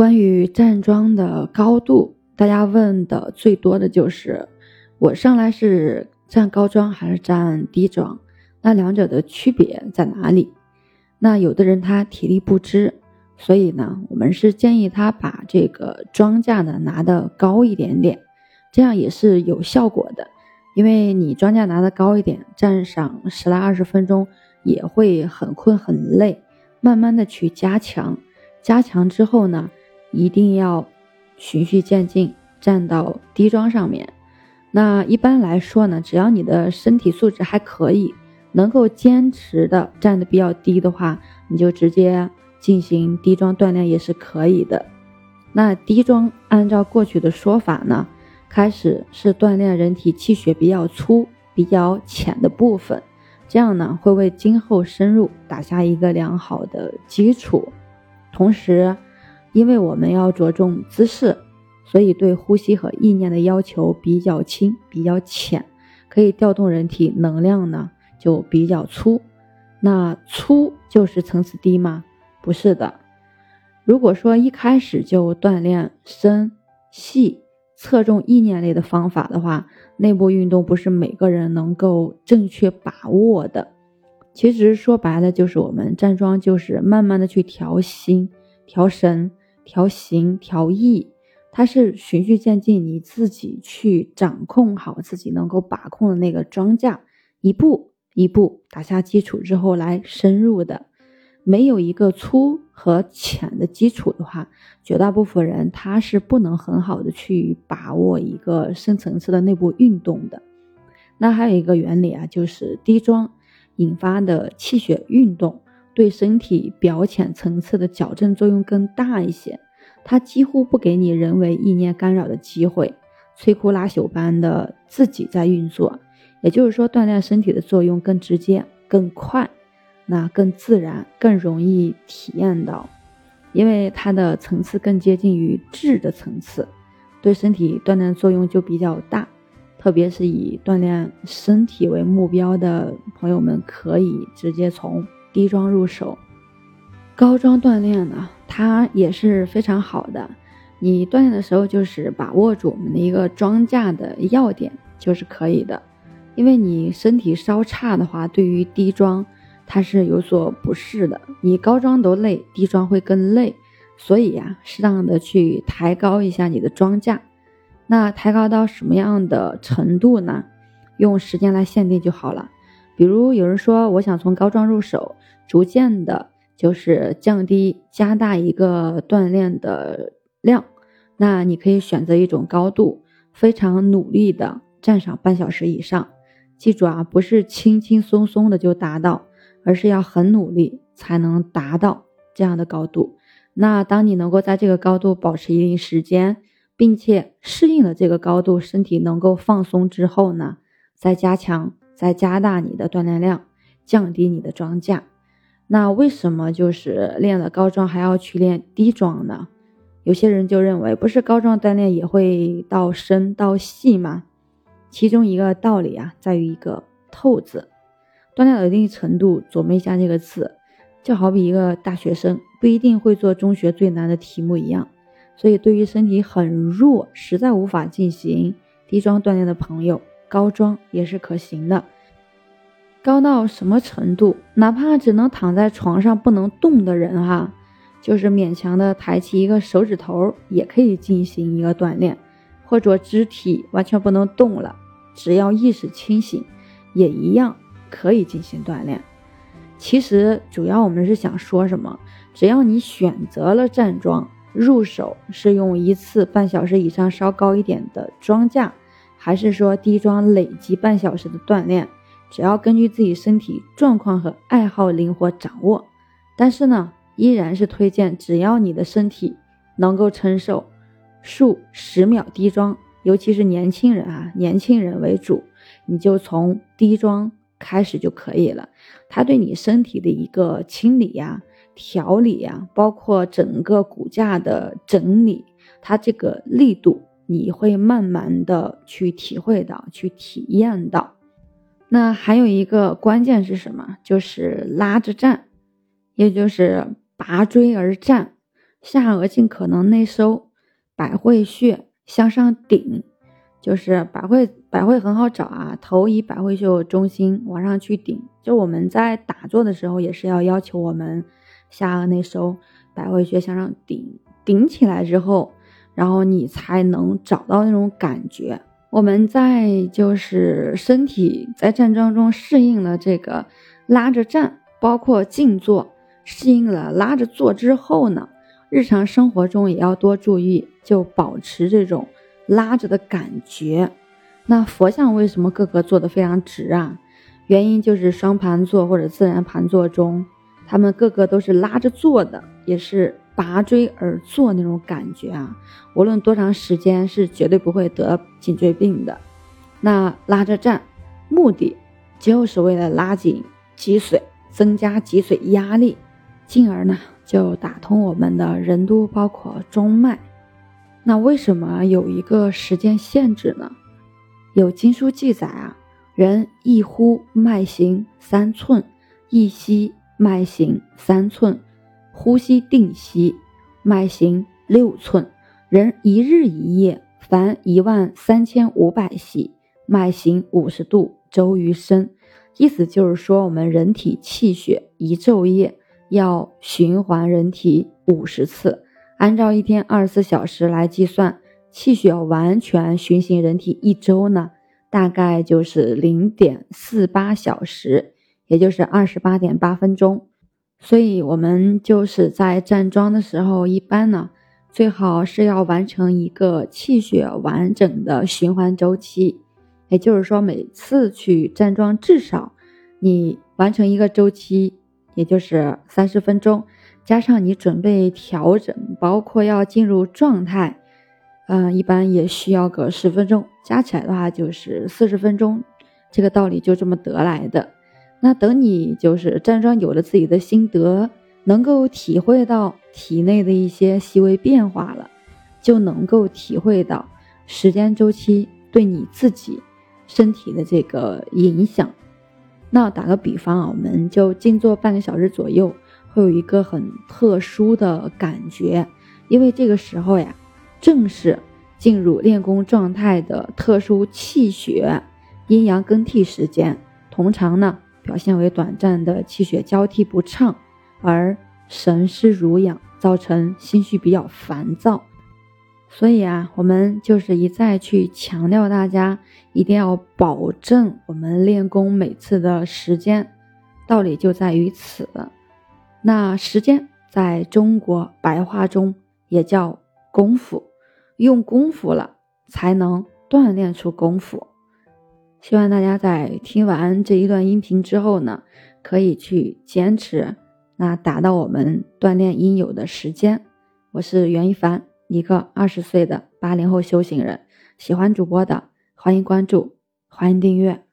关于站桩的高度，大家问的最多的就是我上来是站高桩还是站低桩？那两者的区别在哪里？那有的人他体力不支，所以呢，我们是建议他把这个桩架呢拿得高一点点，这样也是有效果的。因为你桩架拿得高一点，站上十来二十分钟也会很困很累，慢慢的去加强，加强之后呢。一定要循序渐进，站到低桩上面。那一般来说呢，只要你的身体素质还可以，能够坚持的站的比较低的话，你就直接进行低桩锻炼也是可以的。那低桩按照过去的说法呢，开始是锻炼人体气血比较粗、比较浅的部分，这样呢会为今后深入打下一个良好的基础，同时。因为我们要着重姿势，所以对呼吸和意念的要求比较轻、比较浅，可以调动人体能量呢，就比较粗。那粗就是层次低吗？不是的。如果说一开始就锻炼深细、侧重意念类的方法的话，内部运动不是每个人能够正确把握的。其实说白了，就是我们站桩就是慢慢的去调心、调神。调形调意，它是循序渐进，你自己去掌控好自己能够把控的那个庄架，一步一步打下基础之后来深入的。没有一个粗和浅的基础的话，绝大部分人他是不能很好的去把握一个深层次的内部运动的。那还有一个原理啊，就是低桩引发的气血运动。对身体表浅层次的矫正作用更大一些，它几乎不给你人为意念干扰的机会，摧枯拉朽般的自己在运作。也就是说，锻炼身体的作用更直接、更快，那更自然、更容易体验到，因为它的层次更接近于质的层次，对身体锻炼作用就比较大。特别是以锻炼身体为目标的朋友们，可以直接从。低桩入手，高桩锻炼呢，它也是非常好的。你锻炼的时候，就是把握住我们的一个桩架的要点，就是可以的。因为你身体稍差的话，对于低桩它是有所不适的。你高桩都累，低桩会更累。所以呀，适当的去抬高一下你的桩架。那抬高到什么样的程度呢？用时间来限定就好了。比如有人说，我想从高桩入手，逐渐的，就是降低、加大一个锻炼的量。那你可以选择一种高度，非常努力的站上半小时以上。记住啊，不是轻轻松松的就达到，而是要很努力才能达到这样的高度。那当你能够在这个高度保持一定时间，并且适应了这个高度，身体能够放松之后呢，再加强。再加大你的锻炼量，降低你的桩架。那为什么就是练了高桩还要去练低桩呢？有些人就认为，不是高桩锻炼也会到深到细吗？其中一个道理啊，在于一个“透”字，锻炼到一定程度，琢磨一下这个字，就好比一个大学生不一定会做中学最难的题目一样。所以，对于身体很弱，实在无法进行低桩锻炼的朋友。高桩也是可行的，高到什么程度？哪怕只能躺在床上不能动的人哈，就是勉强的抬起一个手指头也可以进行一个锻炼，或者肢体完全不能动了，只要意识清醒，也一样可以进行锻炼。其实主要我们是想说什么？只要你选择了站桩，入手是用一次半小时以上稍高一点的桩架。还是说低桩累积半小时的锻炼，只要根据自己身体状况和爱好灵活掌握。但是呢，依然是推荐，只要你的身体能够承受数十秒低桩，尤其是年轻人啊，年轻人为主，你就从低桩开始就可以了。它对你身体的一个清理呀、调理呀，包括整个骨架的整理，它这个力度。你会慢慢的去体会到，去体验到。那还有一个关键是什么？就是拉着站，也就是拔椎而站。下颚尽可能内收，百会穴向上顶，就是百会百会很好找啊，头以百会穴中心往上去顶。就我们在打坐的时候，也是要要求我们下颚内收，百会穴向上顶，顶起来之后，然后你才能找到那种感觉。我们在就是身体在站桩中适应了这个拉着站，包括静坐，适应了拉着坐之后呢。日常生活中也要多注意，就保持这种拉着的感觉。那佛像为什么个个坐得非常直啊？原因就是双盘坐或者自然盘坐中，他们个个都是拉着坐的，也是拔椎而坐那种感觉啊。无论多长时间，是绝对不会得颈椎病的。那拉着站，目的就是为了拉紧脊髓，增加脊髓压力，进而呢。就打通我们的任督，包括中脉。那为什么有一个时间限制呢？有经书记载啊，人一呼脉行三寸，一吸脉行三寸，呼吸定息脉行六寸。人一日一夜，凡一万三千五百息，脉行五十度，周于身。意思就是说，我们人体气血一昼夜。要循环人体五十次，按照一天二十四小时来计算，气血完全循行人体一周呢，大概就是零点四八小时，也就是二十八点八分钟。所以，我们就是在站桩的时候，一般呢，最好是要完成一个气血完整的循环周期，也就是说，每次去站桩，至少你完成一个周期。也就是三十分钟，加上你准备调整，包括要进入状态，嗯，一般也需要个十分钟，加起来的话就是四十分钟。这个道理就这么得来的。那等你就是站桩有了自己的心得，能够体会到体内的一些细微变化了，就能够体会到时间周期对你自己身体的这个影响。那打个比方啊，我们就静坐半个小时左右，会有一个很特殊的感觉，因为这个时候呀，正是进入练功状态的特殊气血阴阳更替时间，通常呢表现为短暂的气血交替不畅，而神失濡养，造成心绪比较烦躁。所以啊，我们就是一再去强调，大家一定要保证我们练功每次的时间，道理就在于此。那时间在中国白话中也叫功夫，用功夫了才能锻炼出功夫。希望大家在听完这一段音频之后呢，可以去坚持，那达到我们锻炼应有的时间。我是袁一凡。一个二十岁的八零后修行人，喜欢主播的欢迎关注，欢迎订阅。